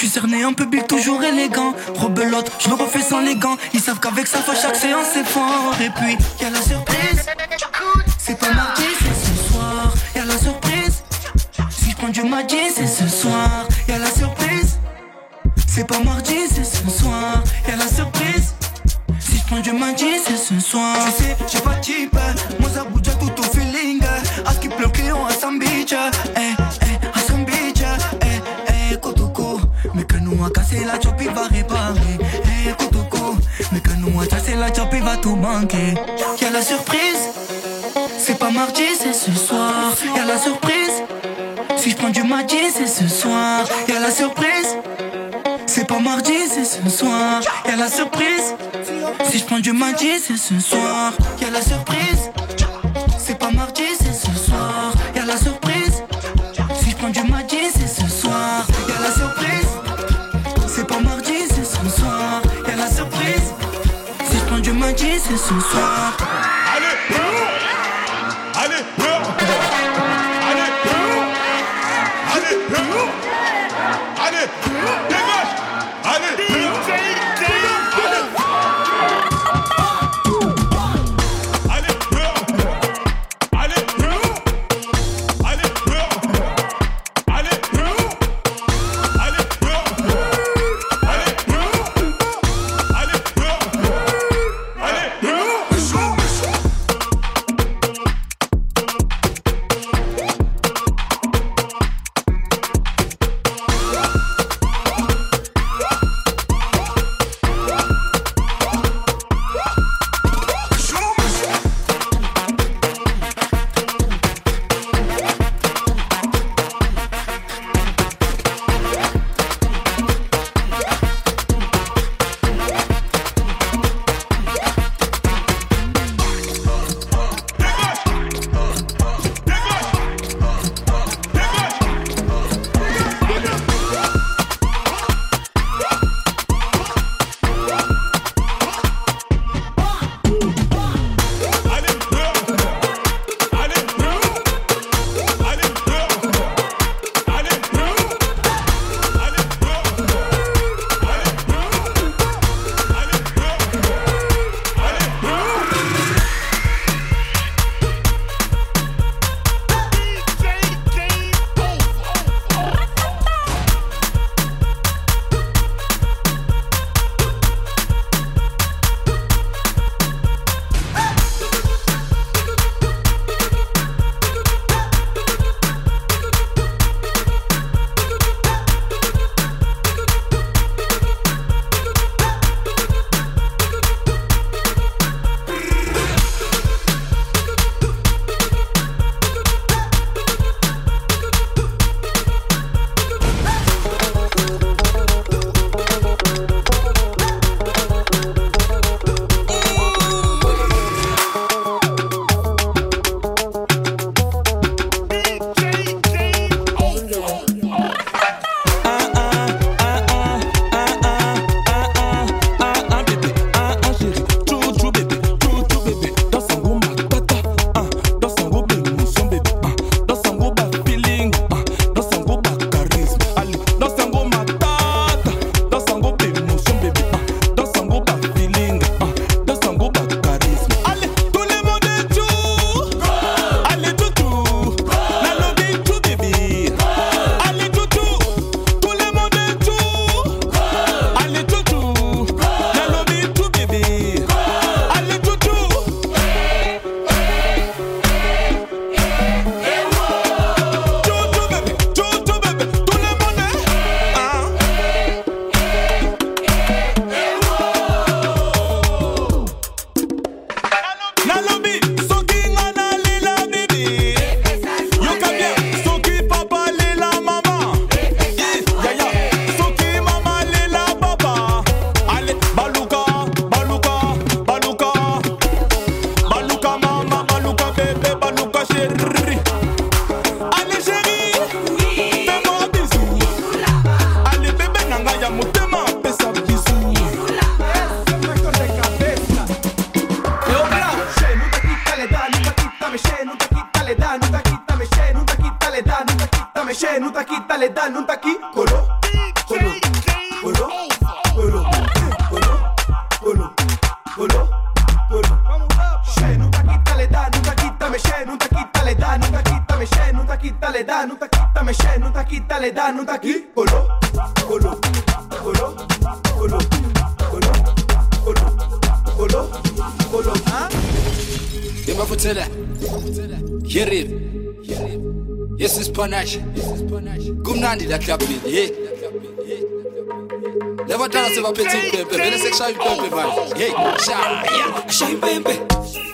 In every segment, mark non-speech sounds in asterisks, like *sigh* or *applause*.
Je suis cerné, un public toujours élégant. Rebelote, je le refais sans les gants. Ils savent qu'avec ça, fois chaque séance c'est fort. Et puis, y a la surprise. C'est pas mardi, c'est ce soir. Y a la surprise. Si je prends du mardi, c'est ce soir. Y a la surprise. C'est pas mardi, c'est ce soir. Y a la surprise. Si je prends du mardi, c'est ce soir. Tu sais, j'ai pas de type. Moi, ça bouge tout manquer. Y'a la surprise. C'est pas mardi, c'est ce soir. Y'a la surprise. Si je prends du mardi, c'est ce soir. Y'a la surprise. C'est pas mardi, c'est ce soir. Y'a la surprise. Si je prends du mardi, c'est ce soir. Y'a la surprise. Ce soir. c'è non tacchi dalle da non tacchi colo colo colo colo colo colo colo colo c'è non tacchi dalle da non tacchi da me non tacchi dalle da non tacchi da me c'è non tacchi dalle da non tacchi da non tacchi dalle da non tacchi colo colo colo colo colo colo colo colo Dem var fortælle Hjerrib Hjerrib Yes isipanashi kumnandi la clubini hey. Eh? Never dance with a petit pepe, eh? vele sekushayi pepe eh, manje hey. Pepe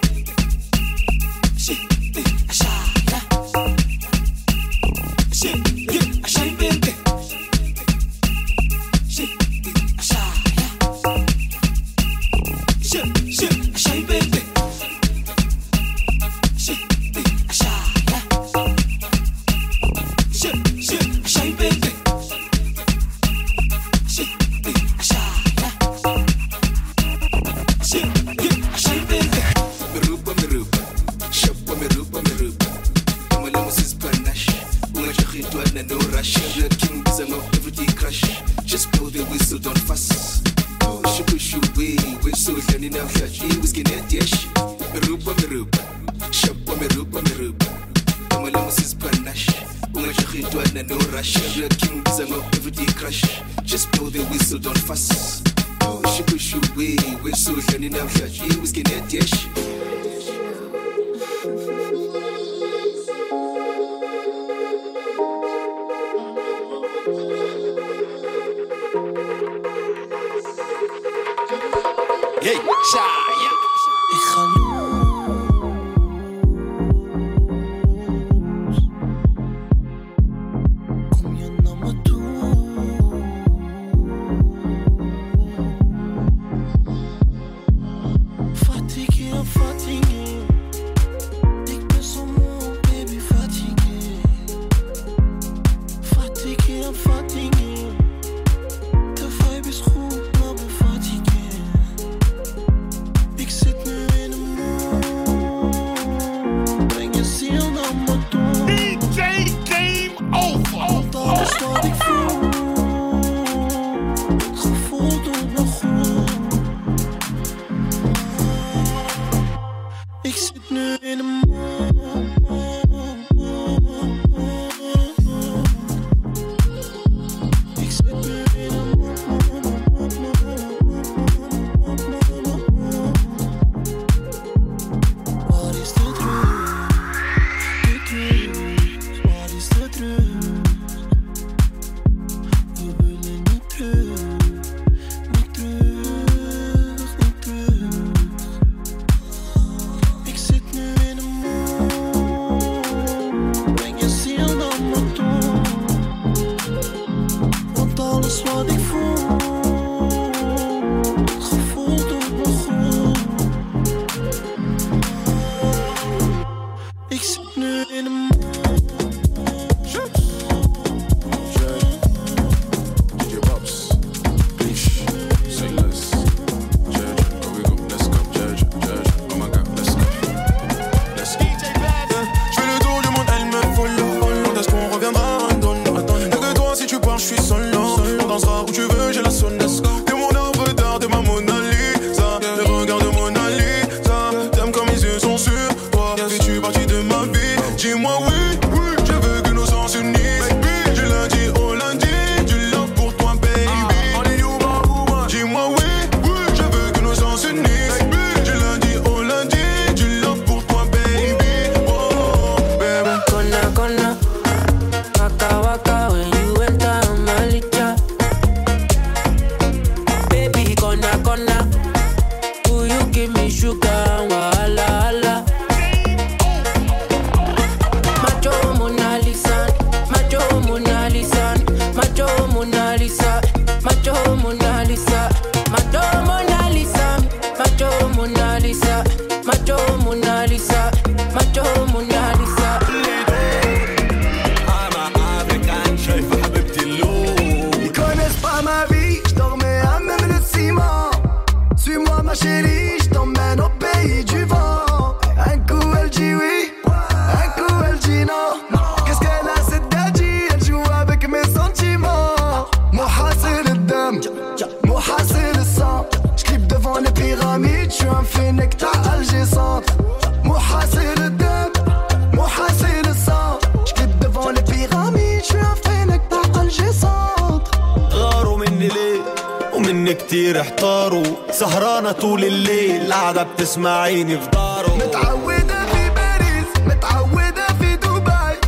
وأنا طول الليل قاعدة بتسمعيني في داره متعودة في باريس متعودة في دبي.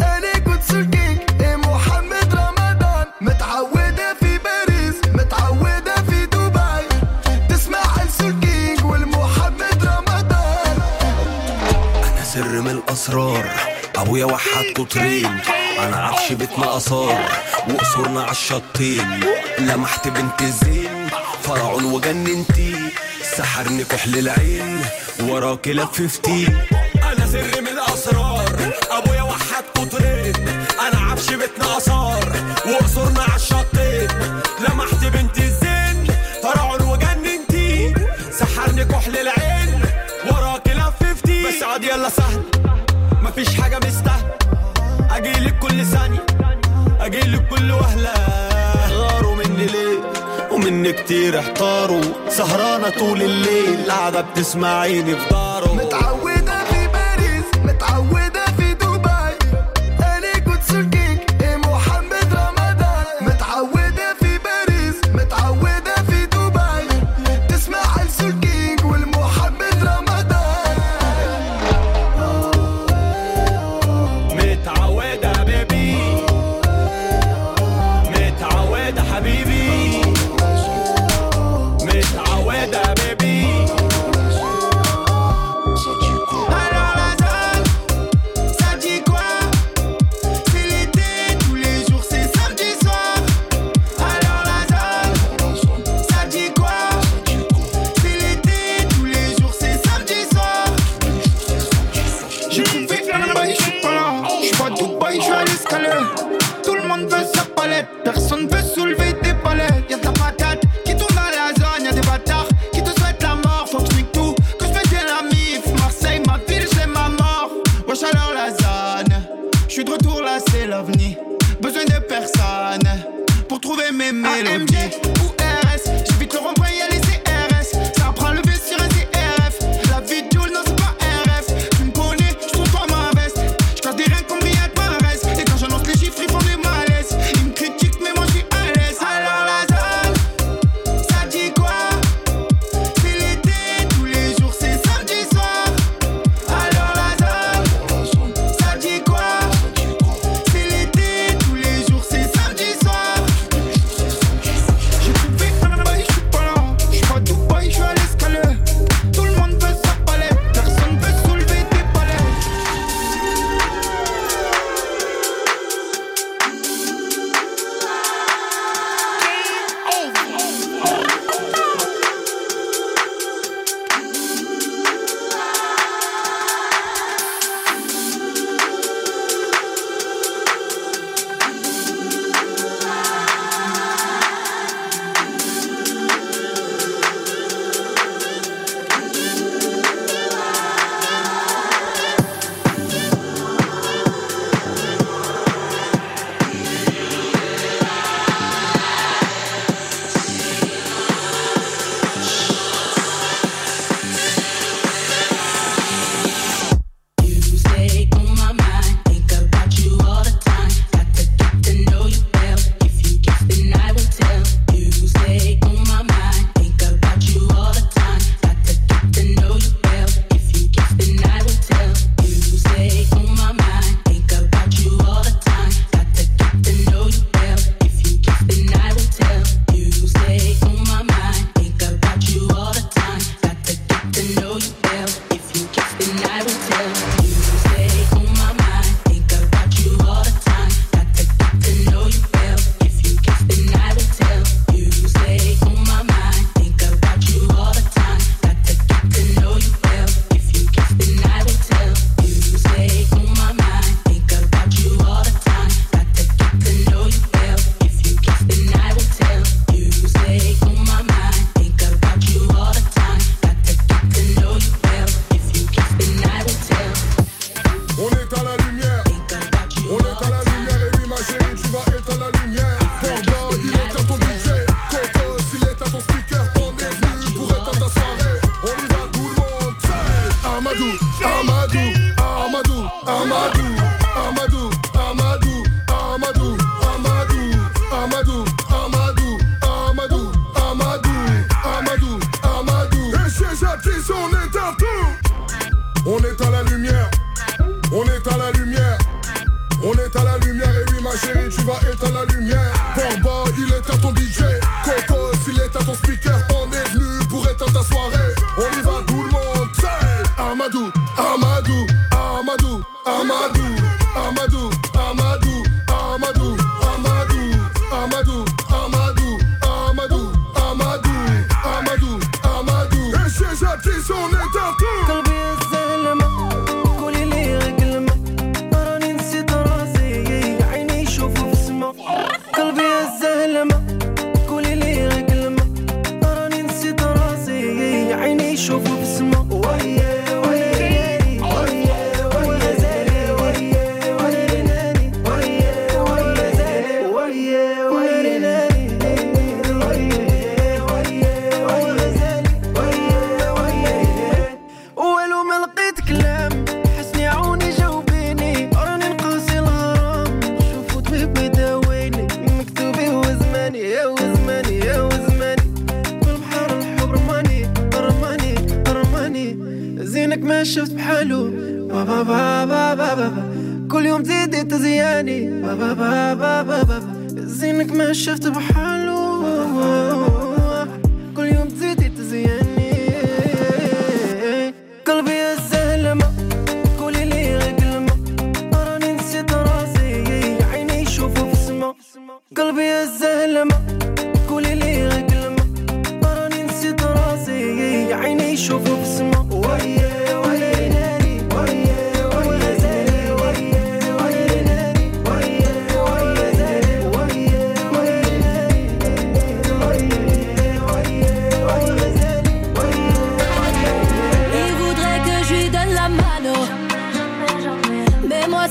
أنا كنت سلكينج إيه محمد رمضان. متعودة في باريس متعودة في دبي. تسمع السلكينج والمحمد رمضان. أنا سر من الأسرار أبويا وحد قطرين. أنا عفش بيتنا آثار وقصورنا عالشطين لمحت بنت الزين. فرعون وجننتي. سحرني كحل العين ورا كلاب أنا سر من الأسرار أبويا وحد قطرين. أنا عفش بيتنا آثار وقصرنا على الشطين لمحت بنت الزين فرعون وجننتي. سحرني كحل العين ورا كلاب بس عاد يلا سهل مفيش حاجة مستاهلة. كتير احتاروا. سهرانة طول الليل قاعدة بتسمعيني في دارهم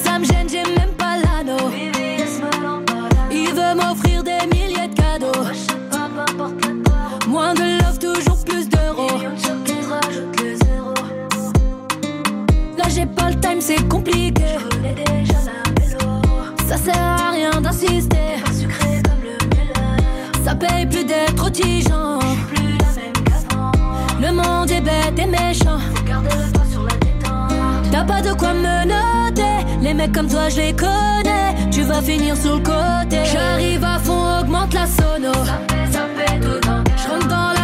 Ça me gêne, j'ai même pas l'anneau. Il veut m'offrir des milliers de cadeaux. Moins de love, toujours plus d'euros. Là j'ai pas le time, c'est compliqué. Ça sert à rien d'insister. Ça paye plus d'être tigeant. Le monde est bête et méchant. T'as pas de quoi me comme toi, je les connais. Tu vas finir sur le côté. J'arrive à fond, augmente la sono. Ça fait, ça fait Je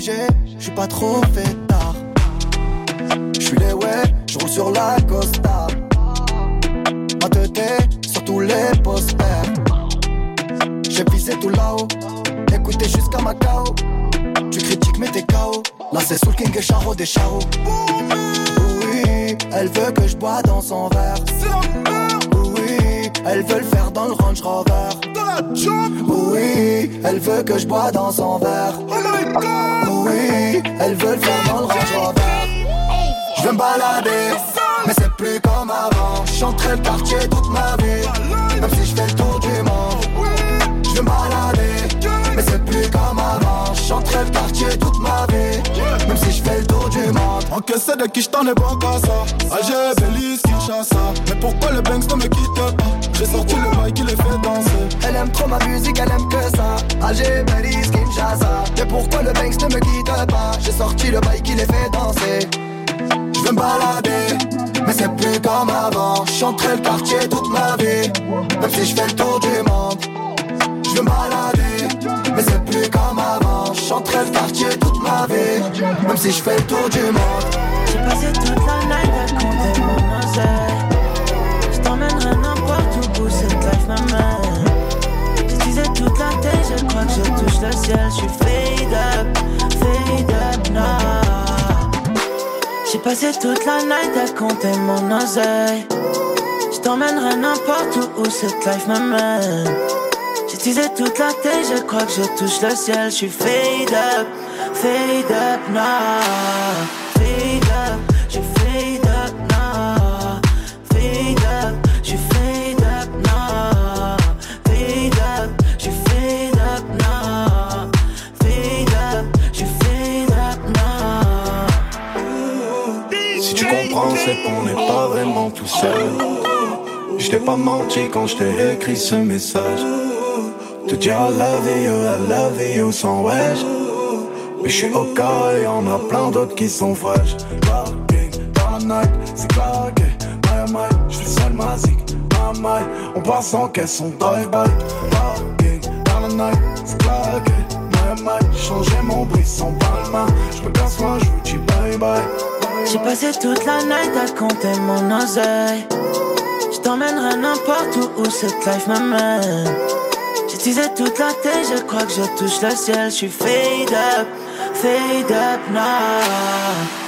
léger, je suis pas trop fait tard. Je suis les ouais, je roule sur la Costa. Ma tête sur tous les posters. J'ai visé tout là-haut, écoutez jusqu'à Macao. Tu critiques mais t'es KO. Là c'est Soul King et Charo des Charo. Oui, elle veut que je bois dans son verre. Oui, elle veut le faire dans le Range Rover. Oui, elle veut que je bois dans son verre. Oui, elle veut le faire dans le Range Rover. Je veux me balader, mais c'est plus comme avant. Je chanterai le quartier toute ma vie, même si je fais le tour du monde. Je veux me balader, mais c'est plus comme avant. Je chanterai le quartier toute ma vie, Encaissé de qui j't'en ai bon qu'à ça Alger, Belize, Kinshasa Mais pourquoi le Banks ne me quitte pas? J'ai sorti le bail qui les fait danser Elle aime trop ma musique, elle aime que ça. Alger, Belize, Kinshasa. Mais pourquoi le Banks ne me quitte pas? J'ai sorti le bail qui les fait danser. Je veux me balader, mais c'est plus comme avant. Je chanterai le quartier toute ma vie, même si je fais le tour du monde. Je veux me balader, mais c'est plus comme avant. Je chanterai le quartier toute ma vie, même si je fais le tour du monde. J'ai passé toute la night à compter mon oseille. Je t'emmènerai n'importe où, cette life m'amène. J'utilisais toute la tête, je crois que je touche le ciel. Je suis fade up, fade up now. J'ai passé toute la night à compter mon oseille. Je t'emmènerai n'importe où, où cette life m'amène. J'utilisais toute la tête, je crois que je touche le ciel. Je suis fade up, fade up now. Fade up, je fade up now. Fade up, je fade up now. Fade up, je fade up now. Fade up, je fade up now. Si tu comprends, c'est qu'on n'est pas vraiment tout seul. Je t'ai pas menti quand je t'ai écrit ce message. Te dire I love you, I love you sans wesh. Mais je suis au cas et y'en a plein d'autres qui sont fraîches. Parking night, c'est claqué. My my, je seul magique. My my, on passe sans caisse, on drive-by. Parking dans la night, c'est claqué. My my, changé mon bris sans palma. Je me casse moi, je vous dis bye bye. J'ai passé toute la night à compter mon oseille. Je t'emmènerai n'importe où, où cette life m'amène. J'utilisais toute la tête, je crois que je touche le ciel. Je suis fade up, fade up now.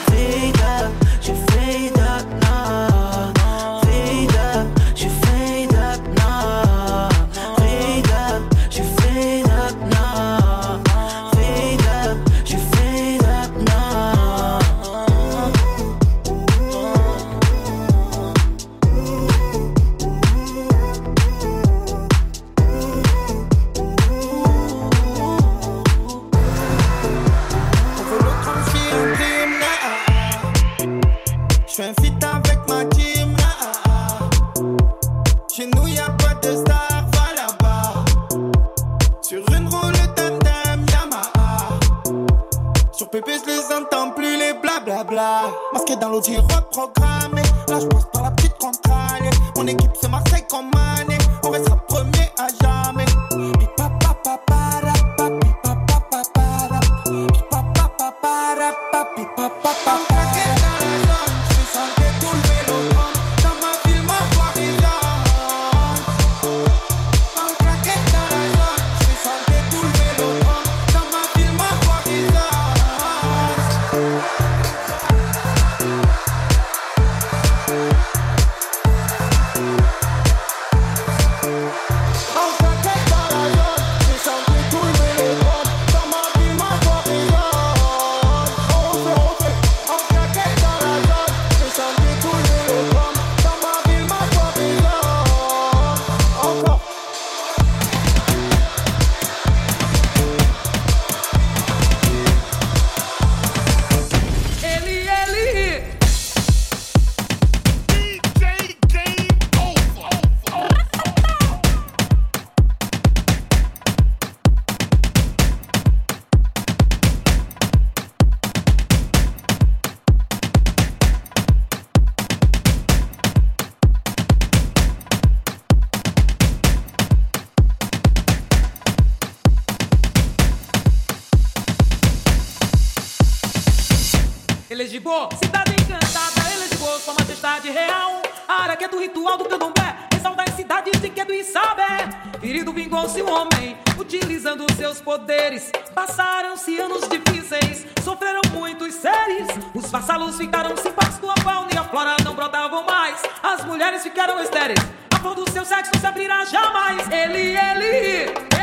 Elegibô, cidade encantada, Elegibô, sua majestade real. A área que é ritual do candomblé, ressalta as cidades de Quedo e Sabé. Querido vingou-se um homem, utilizando seus poderes. Passaram-se anos difíceis, sofreram muitos seres. Os vassalos ficaram sem pasto, a fauna e a flora não brotavam mais. As mulheres ficaram estéreis, a flor do seu sexo se abrirá jamais. Ele, ele, ele, ele,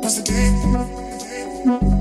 That's the game.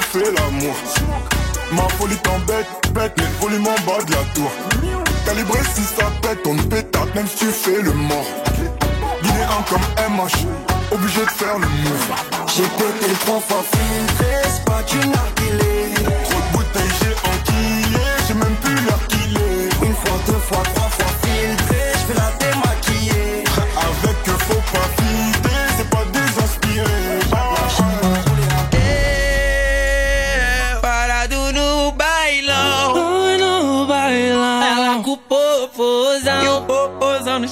Fait l'amour. Ma folie t'embête, bête, mais le volume en bas de la tour. Calibré si ça pète, on pétate même si tu fais le mort. Guinéen comme MH, obligé de faire le move. J'ai pété le fois filtré, c'est pas du narguilé.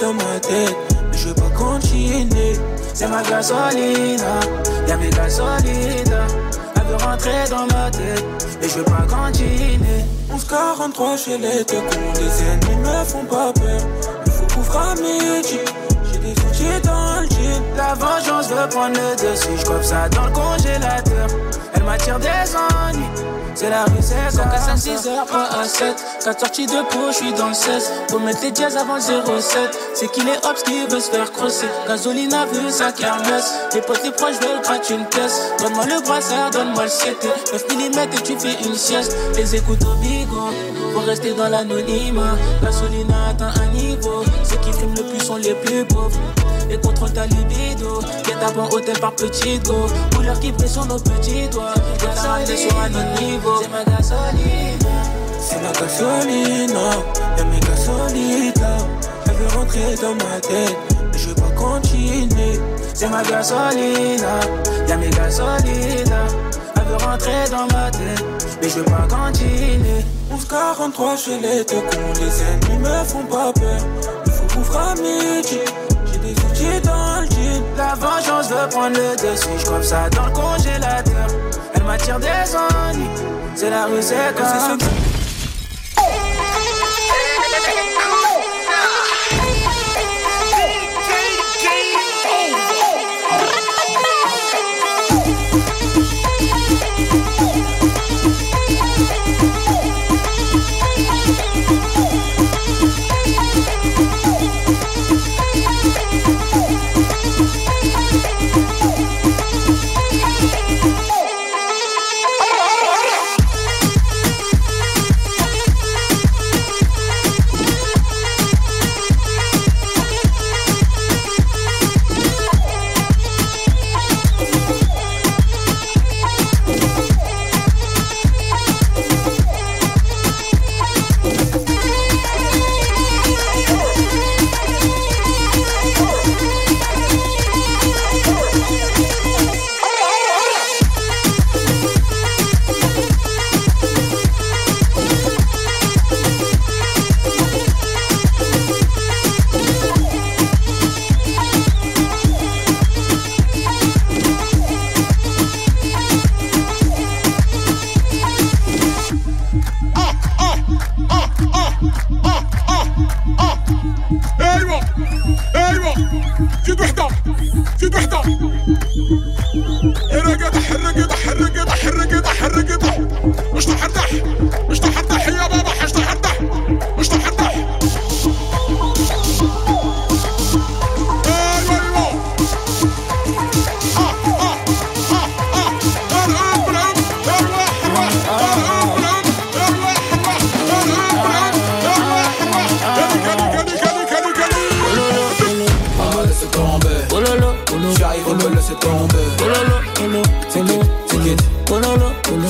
dans ma tête, mais je veux pas continuer. C'est ma gasolina, y'a mes gasolina. Elle veut rentrer dans ma tête, mais je veux pas continuer. 1143 chez les deux cons, les ennemis me font pas peur. Il faut couvrir à midi. La vengeance veut prendre le dessus. Je ça dans le congélateur. Elle m'attire des ennuis. C'est la rue, c'est ça. à 5, 6 heures, pas à 7. 4 sorties de peau, je suis dans le 16. Faut mettre les jazz avant 07. C'est qu'il est hops qui veut se faire crosser. Gasoline a vu sa kermesse. Les potes, les proches veulent gratter une caisse. Donne-moi le brassard, donne-moi le 7. 9 mm et tu fais une sieste. Les écoutes au bigot. Faut rester dans l'anonymat. Gasoline a atteint un niveau. Ceux qui fument le plus sont les plus pauvres. Et contrôle ta libido. Up en hôtel par petit go. Couleur qui brille sur nos petits doigts. Get ta ramené sur un autre niveau. C'est ma gasoline. C'est ma gasoline. Y'a mes gasolides là. Elle veut rentrer dans ma tête. Mais je veux pas continuer. C'est ma gasoline. Y'a mes gasolides là. Elle veut rentrer dans ma tête. Mais je veux pas continuer. 1143 chez les deux cons. Les ennemis me font pas peur. Il faut couvrir à midi. Dans le jean. La vengeance veut prendre le dessus. Je ça dans le congélateur. Elle m'attire des ennuis. C'est la rue, c'est comme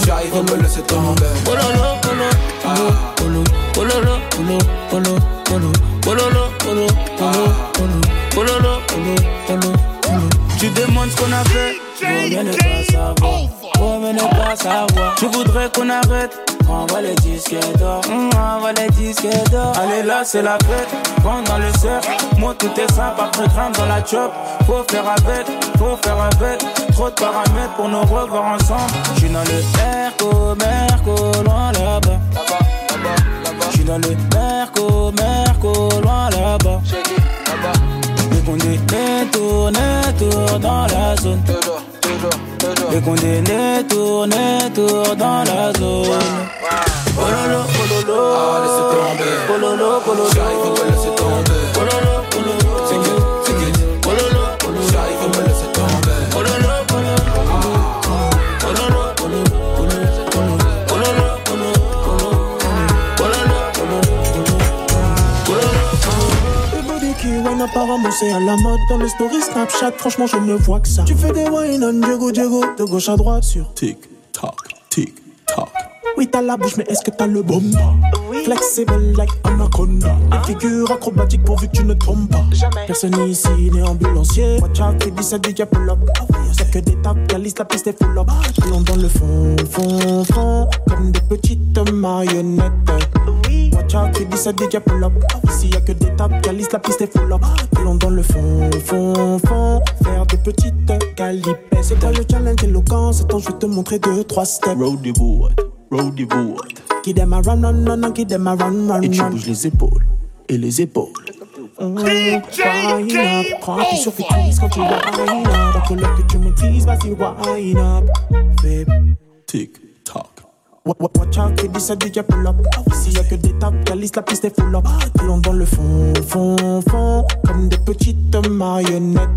j'arrive me tomber. oh là là, oh là, oh là, oh là, oh là oh là, oh là, oh là, oh là oh oh oh oh oh oh oh. Tu demandes ce qu'on a fait, vaut mieux ne pas savoir, vaut mieux ne pas savoir. Je voudrais qu'on arrête, envoie les disques d'or, Hum, envoie les disques d'or. Allez là, c'est la fête, prends dans le cercle, moi tout est simple, après grimpe dans la chop. Faut faire avec, faut faire avec, trop de paramètres pour nous revoir ensemble. Je suis dans le Merco, Merco, loin là-bas. J'suis dans le Merco, Merco, loin là-bas. Les condamnés tournent, tournent dans la zone. Les condamnés tournent, tournent dans la zone. Oh lolo, oh lolo, Ah, laissez tomber. oh lolo, oh lolo. J'arrive laisser tomber. Oh lolo. Apparemment c'est à la mode Dans les stories Snapchat franchement je ne vois que ça Tu fais des wine on Diego Diego De gauche à droite sur Tic, tac, tic, tac. Oui t'as la bouche mais est-ce que t'as le bon Flexible like Anaconda. Une figure acrobatique pourvu que tu ne tombes pas. Personne ici n'est ambulancier. Watch out dit ça DJ pull up C'est que des tapes, calice la piste est full up Allons dans le fond, fond, fond Comme des petites marionnettes. Watch out dit ça DJ pull up Ici y'a que des tapes, calice la piste est full up Allons dans le fond, fond, fond Faire des petites calipettes C'est toi le challenge éloquent? C'est temps je vais te montrer deux, trois steps. Roadie board, roadie board. Qui them a run, run, run, run, qui them a run, run, Et tu run. bouges les épaules et les épaules. Mmh, Wine up, prends appui sur tes cuisses quand tu wine up. Dans que l'heure que tu maîtrises, vas-y wine up. Fais Tic, tac. Wa- wa- Watch out, dit ça DJ pull up. Ici y'a que des tapes, calice la piste est full up. Allons dans le fond, fond, fond, comme des petites marionnettes.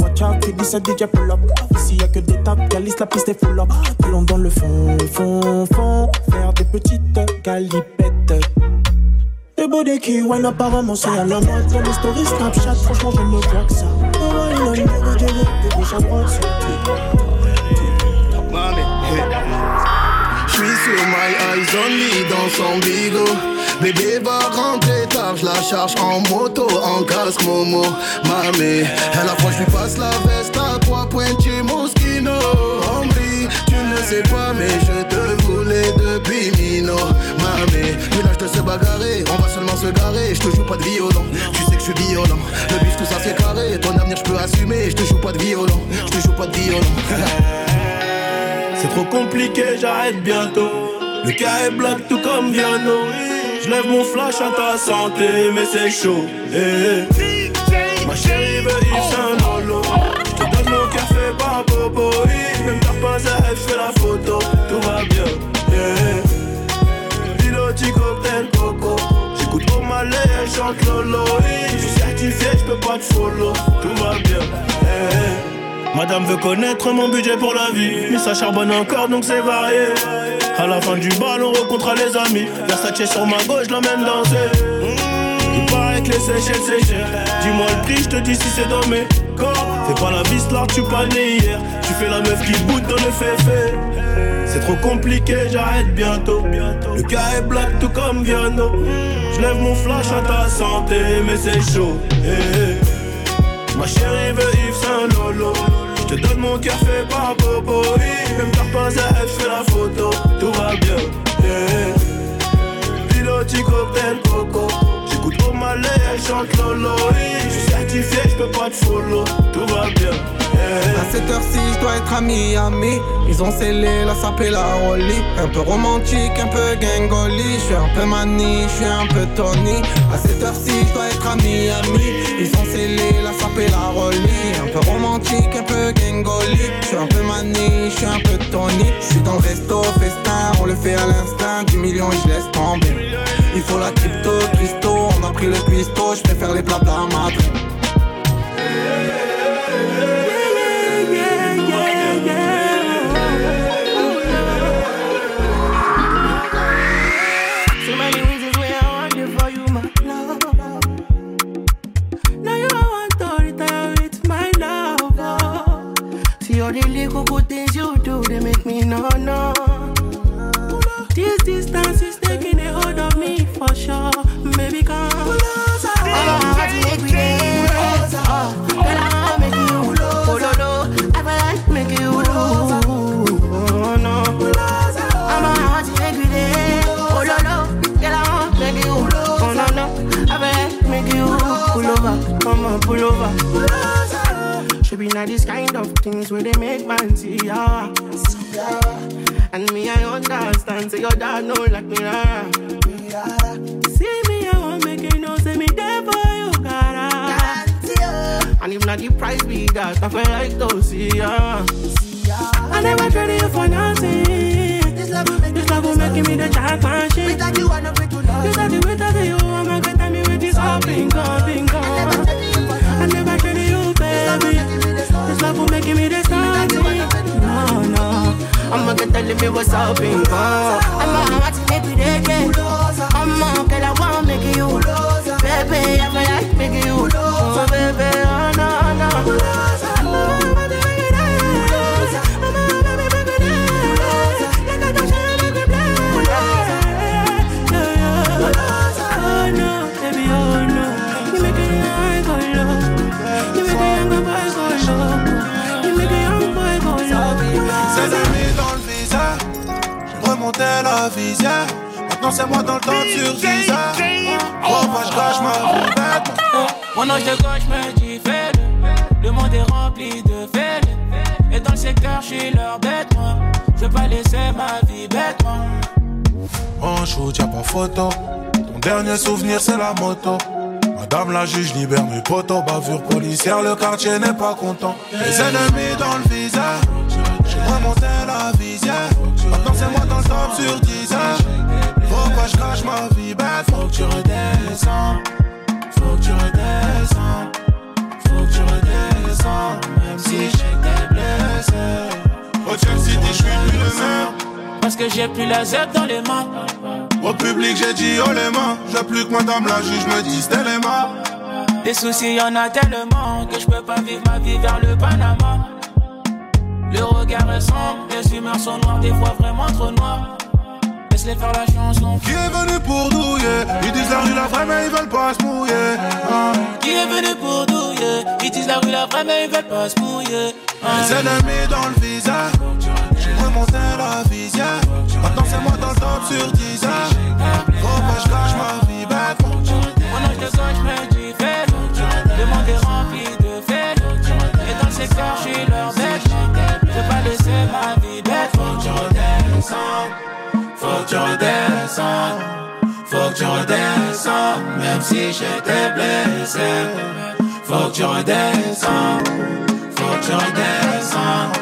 Watch out, dit ça DJ pull up. Ici y'a que des tapes, calice la piste est full up. Allons dans le fond, fond, fond, faire des petites calipettes. Les body qui wine apparemment c'est à la mode Dans les stories Snapchat, franchement je ne vois que ça Oh sur sur my eyes only dans son bigot. Bébé va rentrer tard, je la charge en moto, en casque Momo. Mamé, à la fois je lui passe la veste à trois pointiers Moschino. Hombre, tu ne sais pas, mais je te voulais depuis Mino. Mamé, mais l'âge de se bagarrer, on va seulement se garer. Je te joue pas de violon, tu sais que je suis violent. Le bif, tout ça c'est carré, ton avenir je peux assumer. Je te joue pas de violon, je te joue pas de violon. *laughs* C'est trop compliqué, j'arrête bientôt. Le cas est black tout comme Viano. Je lève mon flash à ta santé, mais c'est chaud. eh, eh. Ma chérie veut Yves Saint. Je te donne mon café par eh. Même ta pince, elle fait la photo. Tout va bien. eh. Piloti cocktail coco. J'écoute au malais, elle chante Lolo. eh. Je suis certifié, je peux pas te follow. Tout va bien. eh, eh. Madame veut connaître mon budget pour la vie, mais ça charbonne encore donc c'est varié. À la fin du bal, on rencontre les amis. Versace sur ma gauche, l'emmène danser. Il paraît que les Seychelles c'est cher. Dis-moi le prix, je te dis si c'est dans mes corps. Fais pas la vis là, tu pas né hier. Tu fais la meuf qui boude dans le féfé. C'est trop compliqué, j'arrête bientôt. Le gars est black tout comme Viano. Je lève mon flash à ta santé, mais c'est chaud. eh, eh. Ma chérie veut Yves Saint Lolo. Je te donne mon café par bobo. oui. Même ta pince, elle fait la photo. Tout va bien. yeah. Piloti cocktail coco. J'écoute au malais, elle chante Lolo. Je suis certifié, je peux pas te follow. Tout va bien. À cette heure-ci, je dois être à Miami. Ils ont scellé la sape et la rollie. Un peu romantique, un peu gangoli. Je suis un peu mani, je suis un peu Tony. À cette heure-ci, je dois être à Miami. Ils ont scellé la sape et la rollie. Un peu romantique, un peu gangoli. Je suis un peu mani, je suis un peu Tony. Je suis dans le resto, festin, on le fait à l'instinct. 10 millions et je laisse tomber. Il faut la crypto, Christo. On a pris le cuistot, je préfère les plats de no, no. This distance is taking a hold of me for sure. Baby, come. A hot every day. Oh, girl, I make you oh, no, no. I make you Oh, no. I'm a hot every day. Oh, no, no. Girl, I make you Oh, no, no. I feel like make you pull over. Come on, pull over. Be not this kind of things where they make man see ya. And me, I understand. Say your dad know like me, rara. See me, I won't make you know, say me there for you, cara. Ah. And if not the price be that, I feel like to see ya. I never traded you for nothing. This love will make, this love will make me the championship. Without you, I'm not going to love. Without you, without you, I'm not going to me with this all bingo, bingo. I give me the sign. No, no. I'ma get tell me what's up in go. I'ma watch it every day, yeah. I'ma get a one making make you. Baby, I'ma like make you. So baby, oh no, no. Remontais la visière. Maintenant c'est moi dans le temps sur 10 heures. Oh, moi je cache ma vie bête. Mon ange de gauche me dit fais-le. Le monde est rempli de fêles. Et dans le secteur, je suis leur bête, moi. Je veux pas laisser ma vie bête, moi. En shoot, y'a pas photo. Ton dernier souvenir, c'est la moto. Madame la juge libère mes potos. Bavure policière, le quartier n'est pas content. Les ennemis dans le visage. J'ai remonté la visière. Maintenant, c'est moi dans le top sur 10 heures. Faut pas je cache ma vie? Bête. Faut que tu redescends. Faut que tu redescends. Faut que tu redescends. Même si j'étais blessé. Au Chelsea je suis plus le même. Parce que j'ai plus la Z dans les mains. Au public, j'ai dit oh les mains. J'ai plus que madame la juge me dit c'était les mains. Des soucis, y en a tellement que je peux pas vivre ma vie vers le Panama. Le regard est sombre, les humeurs sont noires, des fois vraiment trop noires. Laisse-les faire la chanson. Qui est venu pour douiller? Ils disent la rue la vraie mais ils veulent pas se mouiller. Hein? Qui est venu pour douiller? Ils disent la rue la vraie mais ils veulent pas se mouiller. Hein? Les ennemis dans le visage. J'ai remonté la visière Maintenant c'est moi dans le top sur 10 heures Faut pas je cache ma vie bête Mon ange de gauche me dit fais-le Le monde est rempli de fêles Et dans le secteur je suis leur bête redescends Faut que tu redescends Faut que tu redescends Même si j'étais blessé Faut que tu redescends Faut que tu redescends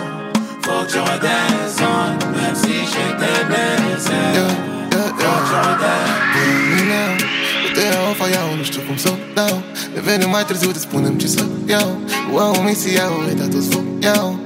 Faut que tu redescends Même si j'étais blessé Faut que tu redescends Puterea o faia nu știu cum să o dau. Revenim mai târziu, te spunem ce să iau. Wow, misia, o dat toți vă iau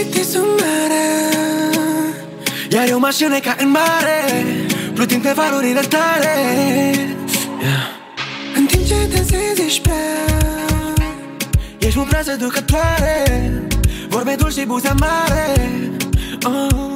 Ochii sunt mare Iar eu mă așine ca în mare Plutind pe valurile tale yeah. În timp ce dansezi ești prea Ești mult prea seducătoare Vorbe dulci și buze mare oh. Oh,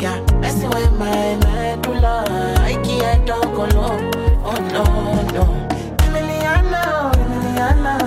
Yeah, messing with my medulla. I can't talk alone. Oh no, no. Emiliano, Emiliano,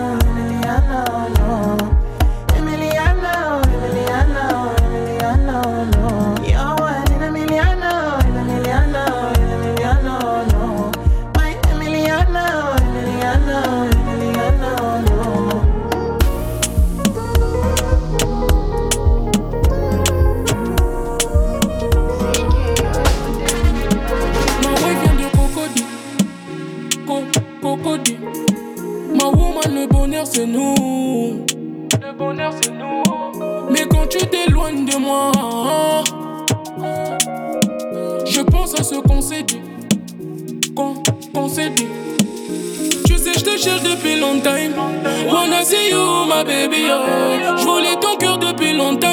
le bonheur c'est nous. Le bonheur c'est nous. Mais quand tu t'éloignes de moi, je pense à ce qu'on s'est dit. Qu'on qu'on s'est dit. Tu sais, je te cherche depuis longtemps. Wanna see you, my baby, oh. Je voulais ton cœur depuis longtemps.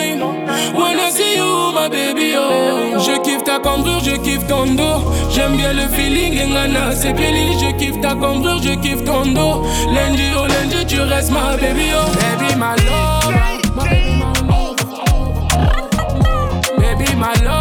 Wanna see you, my baby, oh. Je je kiffe ton dos. J'aime bien le feeling, c'est Billy. Je kiffe ta cambrure, je kiffe ton dos. Lundi, oh lundi, tu restes ma baby, oh. Baby. My baby, my love. Baby, my love.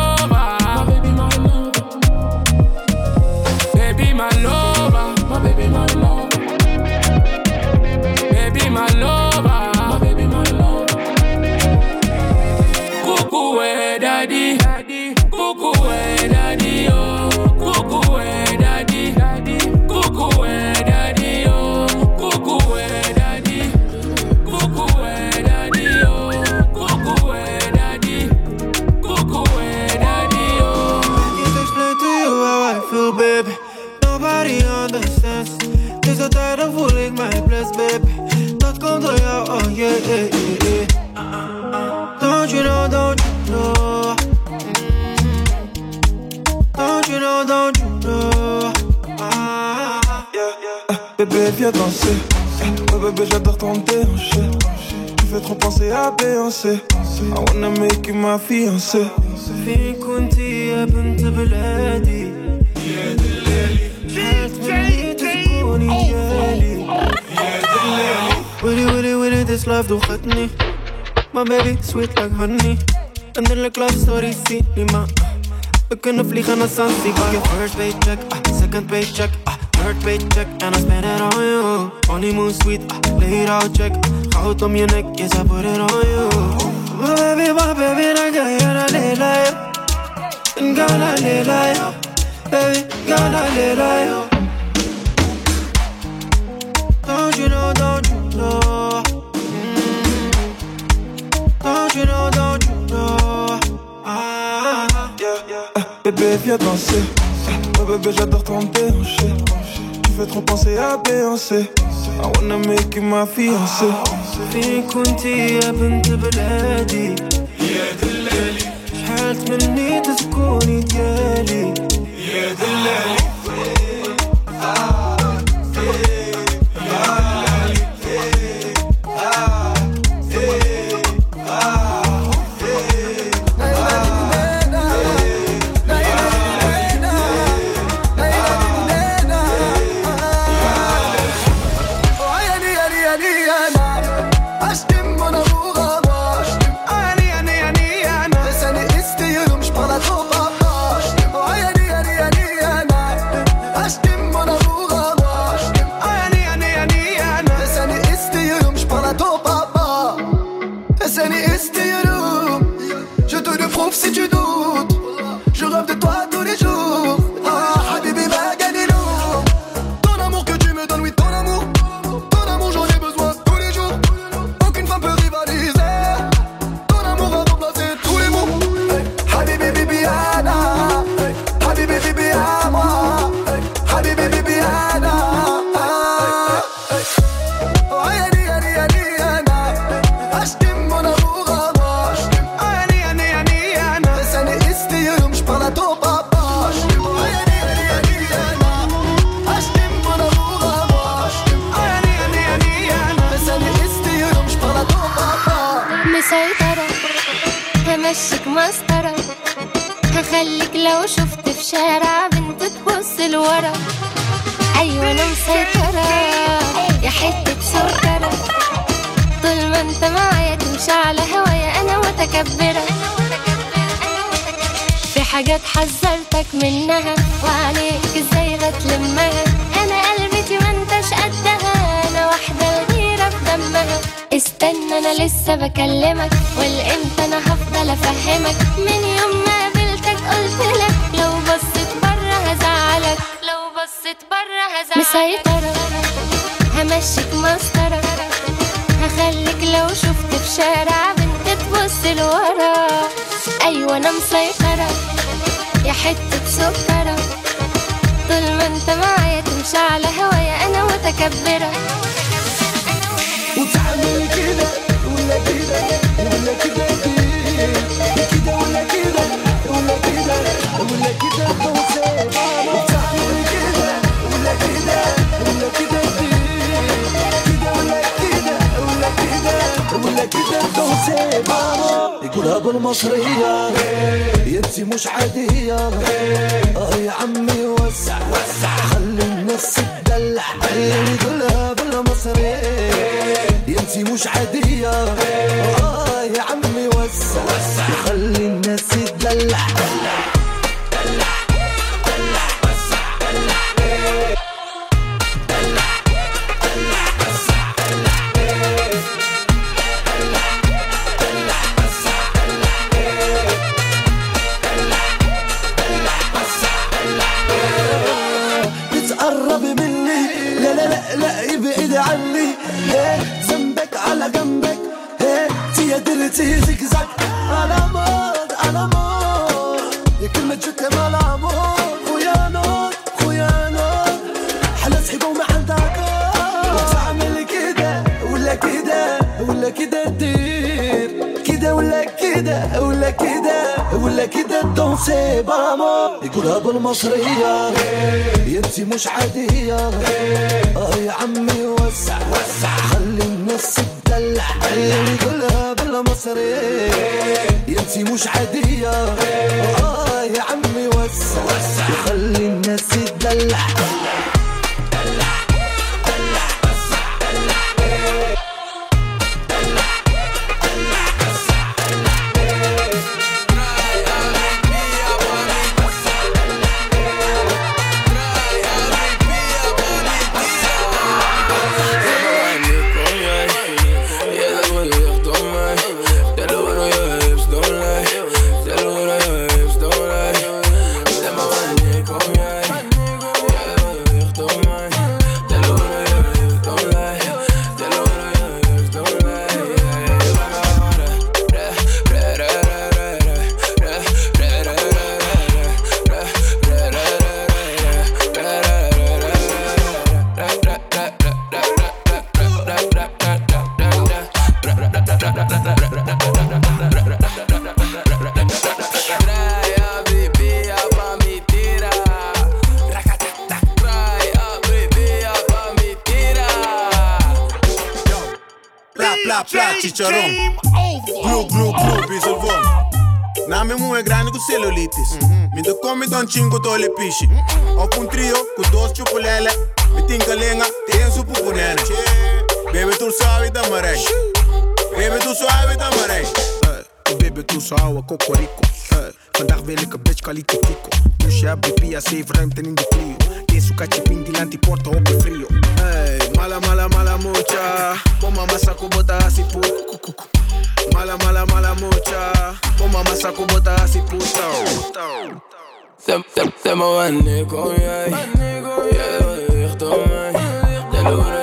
Bébé, viens danser. Ouais, bébé, j'adore ton déhanché. Tu fais trop penser à Beyoncé. I wanna make you ma fiancée. فين كنتي يا بنت بلادي حالت مني تكوني ديالي ويلي ويلي ويلي this life دوختني My baby sweet like honey اندرلك love story cinema We kunnen vliegen naar Zanzibar Your first paycheck, ah, second paycheck ah, Third paycheck and I spend it on you Honeymoon sweet, ah, laid out check Goud om je nek, yes I put it on you My baby, my baby, na gaya lela yo Gana lela yo Baby, gana lela yo Don't you know, don't you know Mm. Don't you know, don't you know Ah, yeah. Bébé, viens danser. Ouais, bébé, j'adore ton. Tu fais trop penser à Beyoncé. I wanna make you ma fiancée. فين كنتي يا بنت بلادي يا دلالي حالت مني تسكوني ديالي يا دلالي همشيك مسطرة. هخليك لو شفت في شارع بنت تبص لورا. أيوه أنا مسيطرة. يا حتة سكرة. طول ما أنت معايا تمشي على هوايا أنا متكبرة. في حاجات حذرتك منها وعليك إزاي بتلمها. أنا لسه بكلمك والإمتى أنا هفضل أفهمك؟ من يوم ما قابلتك قلت لك لو بصيت بره هزعلك لو بصيت بره هزعلك. مسيطرة. همشيك مسطرة هخليك لو شفت في شارع بنت تبص لورا. أيوه أنا مسيطرة. يا حتة سكرة. طول ما أنت معايا تمشي على هوايا أنا متكبرة. وتعمل كده. يقولها بالمصرية يا انتي مش عادية. آه يا عمي وسع وسع. خلي الناس تدلع. اللي يقولها بالمصرية. ينتي مش عادية. آه يا عمي وسع. خلي الناس تدلع. ولا كده دونسي بامو يقولها بالمصرية. ينتي مش عادية. آه يا عمي وسع وسع. خلي الناس تدلع. يقولها بالمصرية. ينتي مش عادية. آه يا عمي وسع وسع. خلي الناس تدلع. cellulitis. Mm-hmm. Minder dan chingo tole pishi. Mm-hmm. Of een trio, chupulele. We tinka lenga, teen su pupunene. Baby, tu sabe da maré. Baby, tu sabe da maré. Uh, eh, baby, tu sabe kokoriko. Uh, vandaag wil ik een bitch kwaliteit tico. Dus ja, BPA, save ruimte in de trio. Deze kachipin die land porta op de frio. Hey, mala, mala, mala, mocha. Mama, masa, kubota, asiput. Kukuku. Mala, mala, mala mucha. Como masa como así puta. Se, se, se me van a negar, ya debo de ir tomar. Ya logro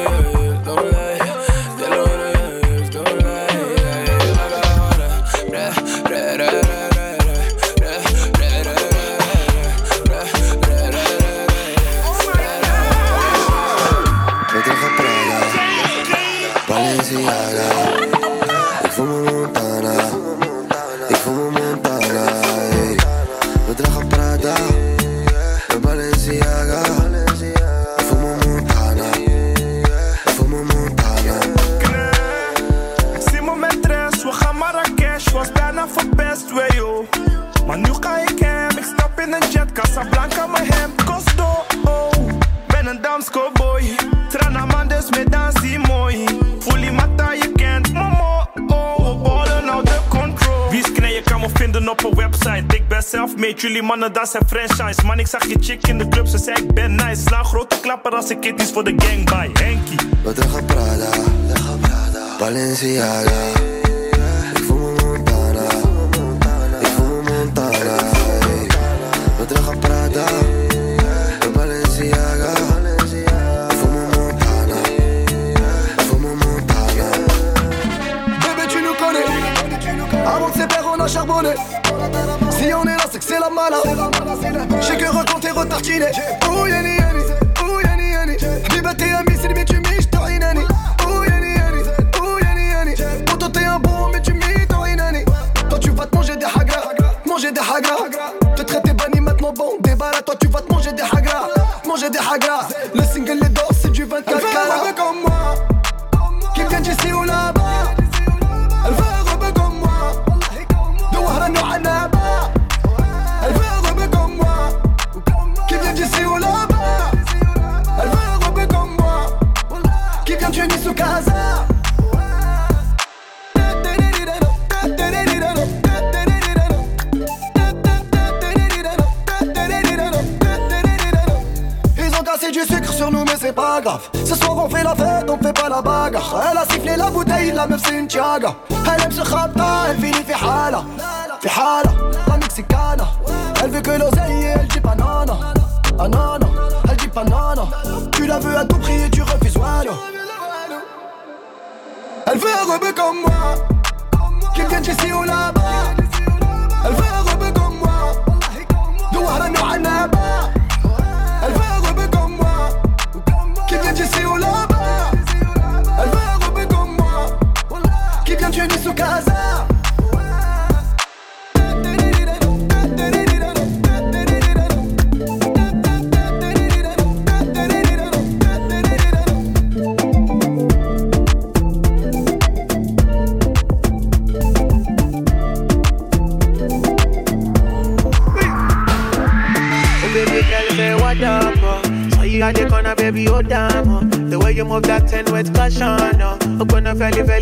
jullie mannen, dat zijn franchise. Man, ik zag je chick in de club, ze zei ik ben nice. Sla grote klappen als ik kitties voor de gang bij Henky. Wat dragen Prada, Prada, Balenciaga. çile Bu yeni 大哥。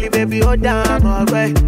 baby, hold down, alright.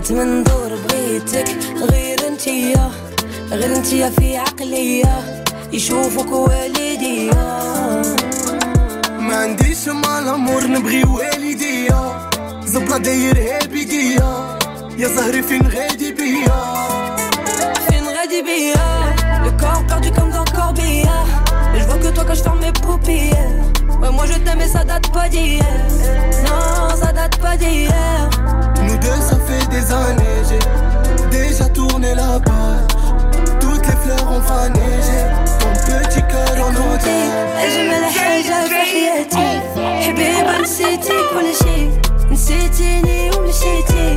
بغيت من دور بغيتك غير انتيا غير انتيا في عقلية يشوفك والديا. ما عنديش مع الأمور نبغي والديا. زبلا داير هابيديا. يا زهري فين غادي بيا؟ فين غادي بيا؟ لكور بردي كم دان كور بيا جفو كو توا كاش فرمي بوبيا Ouais, moi je t'aime et ça date pas d'hier. Non, ça date pas d'hier. Deux ça fait des années J'ai déjà tourné la page. Toutes les fleurs ont fané J'ai ton petit cœur en otage أجمل حاجة في حياتي حبيبة نسيتي كل شي نسيتيني ومشيتي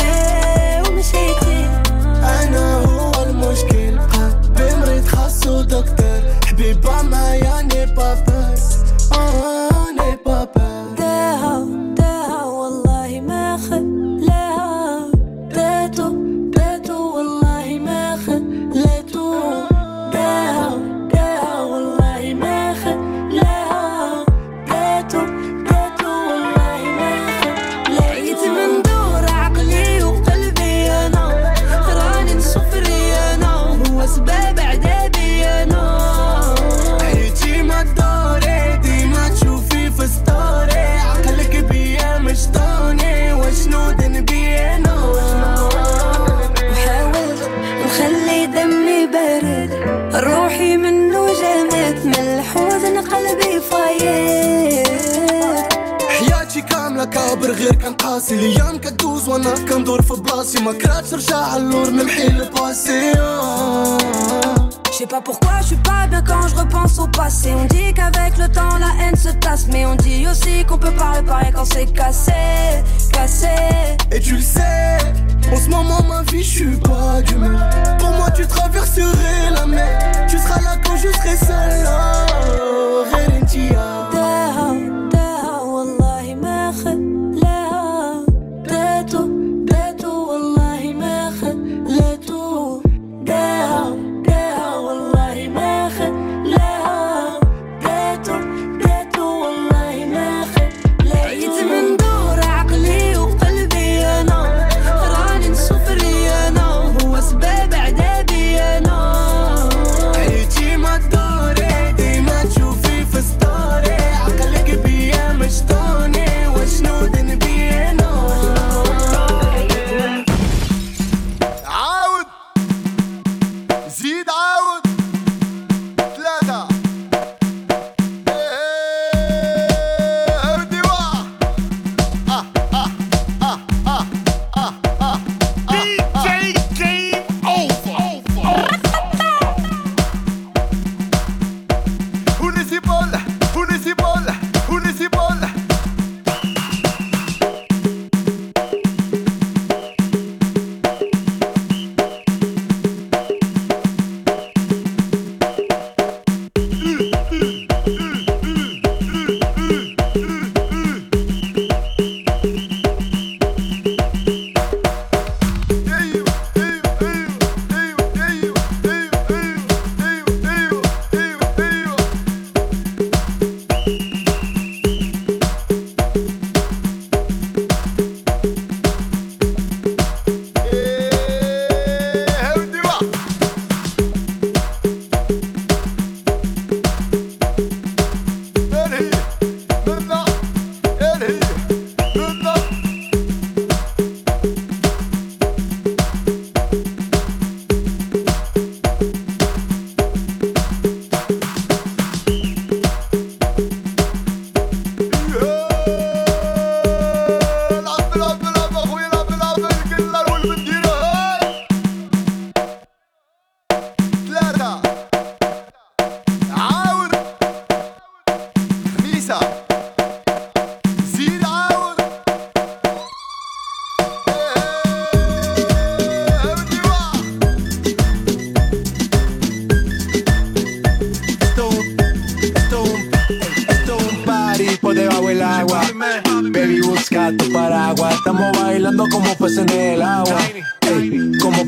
إيه ومشيتي أنا هو المشكل قلبي مريض خاصو دكتور حبيبة معايا ني با حياتي كاملة كابر غير كان قاسي الايام كدوز وانا كندور في بلاصي ما كرهتش نرجع اللور نمحي الباسي Je sais pas pourquoi je suis pas bien quand je repense au passé. On dit qu'avec le temps la haine se tasse, mais on dit aussi qu'on peut pas réparer quand c'est cassé, cassé. Et tu le sais, en ce moment ma vie je suis pas d'humeur Pour moi tu traverserais la mer Tu seras là quand je serai seul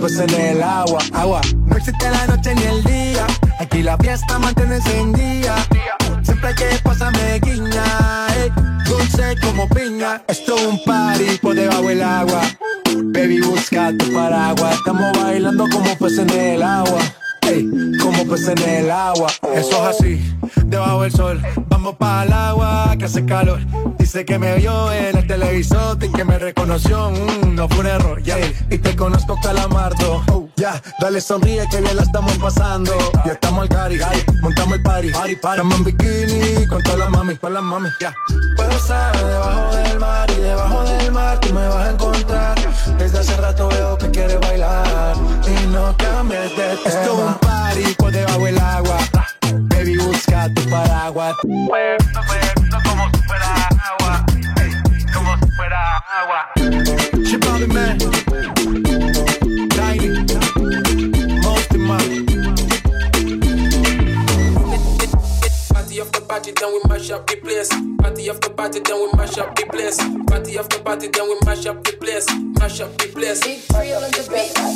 Peces en el agua. Agua. No existe la noche ni el día Aquí la fiesta mantiene encendida. Siempre que pasa me guiña. ey, dulce como piña. Esto es un party por debajo del agua. Baby, busca tu paraguas. Estamos bailando como peces en el agua. Como peces en el agua. Eso es así, debajo del sol. Vamos para el agua que hace calor. Dice que me vio en el televisor y que me reconoció. Mm, no fue un error, ya. Y te conozco, calamardo. Oh, ya, dale sonríe que bien la estamos pasando. Ya estamos al cari, montamos el party. party, party. Estamos en bikini con todas las mami, con las mami, ya. Puedo estar debajo del mar y debajo del mar tú me vas a encontrar. Desde hace rato veo que quieres bailar y no cambies de tema. Esto es un party por debajo del agua. Baby, busca tu paraguas. como si fuera agua, ey, como si fuera agua. She Bobby man. Tiny. Most in my. Party after party, then we mash up the place. Party after party, then we mash up the place. Party after party, then we mash up the place. Mash up the place.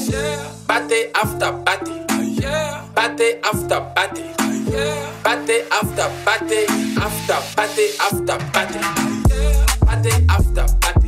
Yeah. Party after party. Yeah. Party after party. Yeah. Party after party. After party after party. Yeah. Party after party.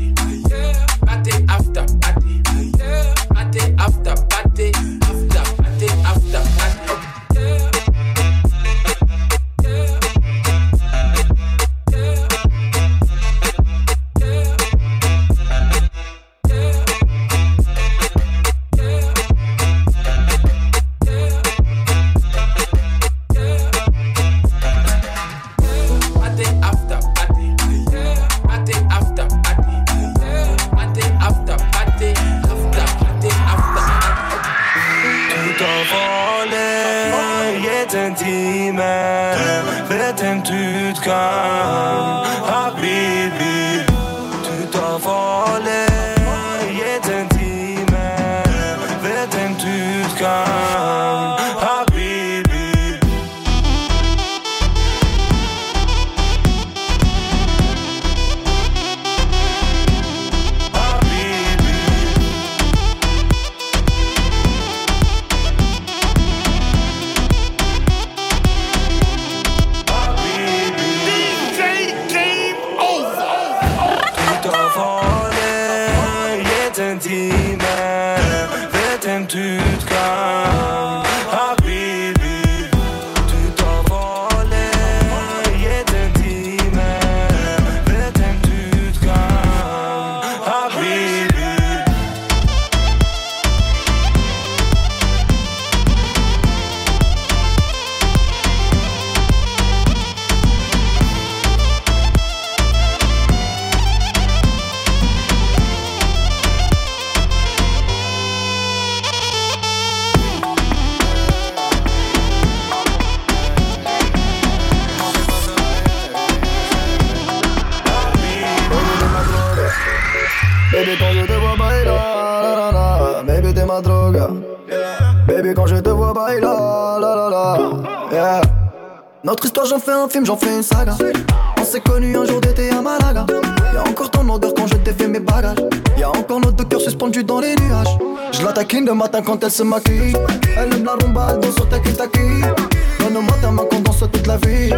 Fais un film, j'en fais une saga. On s'est connus un jour d'été à Malaga. Y'a encore ton odeur quand je t'ai fait mes bagages. Y'a encore nos deux cœurs suspendus dans les nuages. Je la taquine le matin quand elle se maquille. Elle aime la rumba, elle danse sur ta taki Donne-moi ta main toute la vie.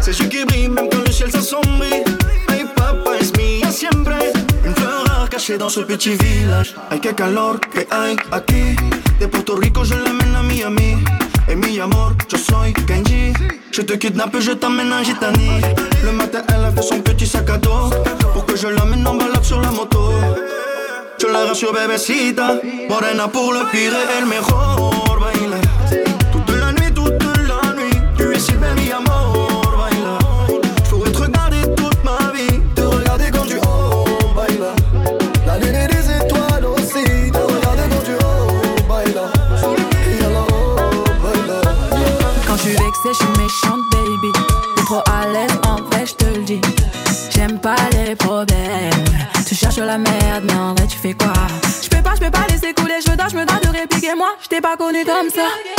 C'est celui qui brille même quand le ciel s'assombrit. Ay, papa es mía siempre. Une fleur cachée dans ce petit village. Ay, qué calor que hay aquí. De Puerto Rico, je l'amène à Miami. Et mi amor, yo soy Kenji. Je te kidnappe je t'amène en Gitanie. Le matin, elle a fait son petit sac à dos. Pour que je l'amène en balade sur la moto. Je la rassure, bébécita. Morena pour le pire et el mejor. Comme ça.